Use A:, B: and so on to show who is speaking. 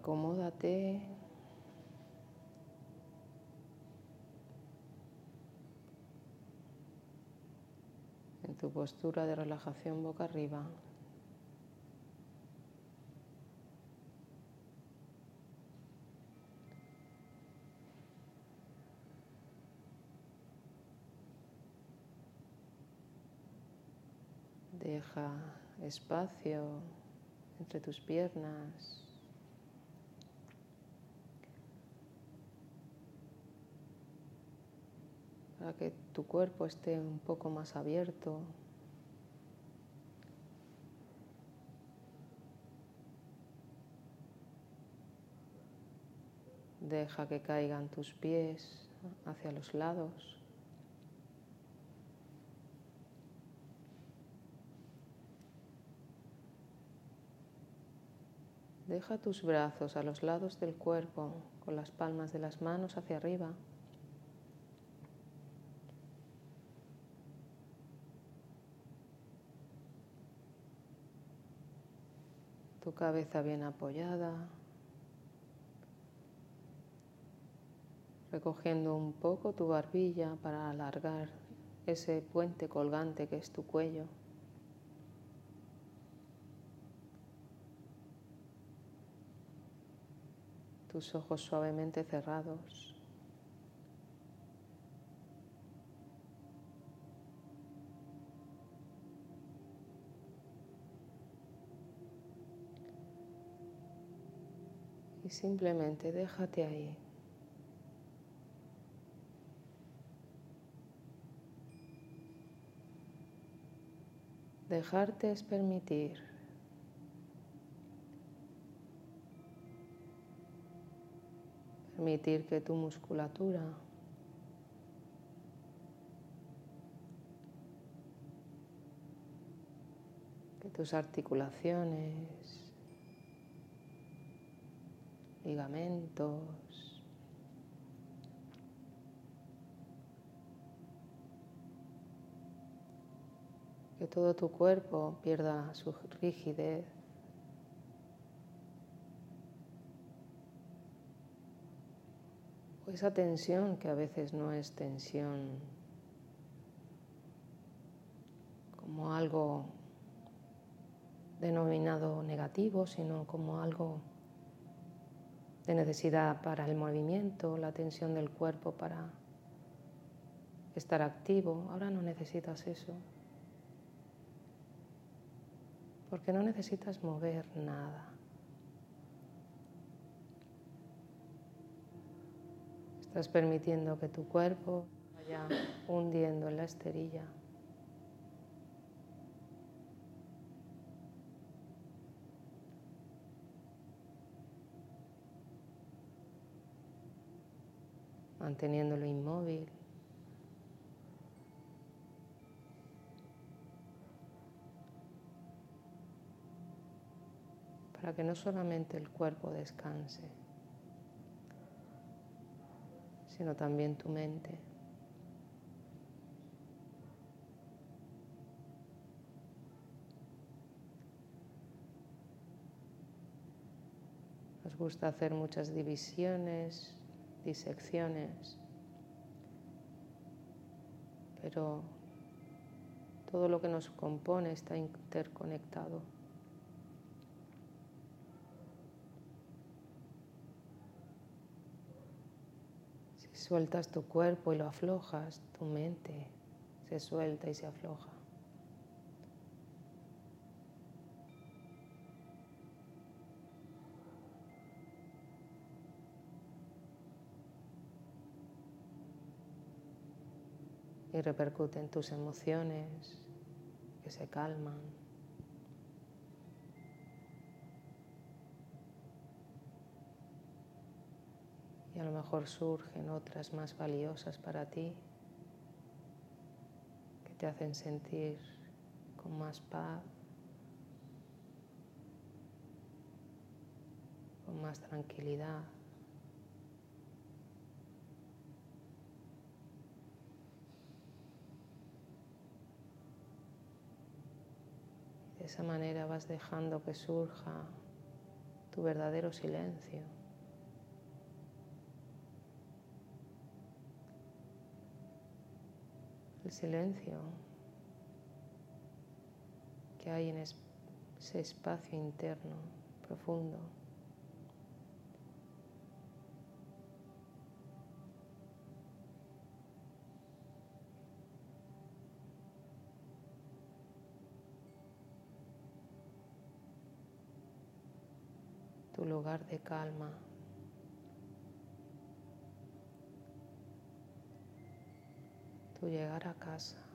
A: Acomódate. En tu postura de relajación boca arriba. Deja espacio entre tus piernas. Para que tu cuerpo esté un poco más abierto. Deja que caigan tus pies hacia los lados. Deja tus brazos a los lados del cuerpo con las palmas de las manos hacia arriba. Tu cabeza bien apoyada, recogiendo un poco tu barbilla para alargar ese puente colgante que es tu cuello. tus ojos suavemente cerrados. Simplemente déjate ahí. Dejarte es permitir Permitir que tu musculatura que tus articulaciones, ligamentos, que todo tu cuerpo pierda su rigidez. esa tensión que a veces no es tensión como algo denominado negativo, sino como algo de necesidad para el movimiento, la tensión del cuerpo para estar activo. Ahora no necesitas eso, porque no necesitas mover nada. Estás permitiendo que tu cuerpo vaya hundiendo en la esterilla. Manteniéndolo inmóvil. Para que no solamente el cuerpo descanse, sino también tu mente. Nos gusta hacer muchas divisiones, disecciones, pero todo lo que nos compone está interconectado. sueltas tu cuerpo y lo aflojas, tu mente se suelta y se afloja. Y repercute en tus emociones que se calman. a lo mejor surgen otras más valiosas para ti que te hacen sentir con más paz, con más tranquilidad. De esa manera vas dejando que surja tu verdadero silencio. El silencio que hay en ese espacio interno profundo. Tu lugar de calma. Tu llegar a casa.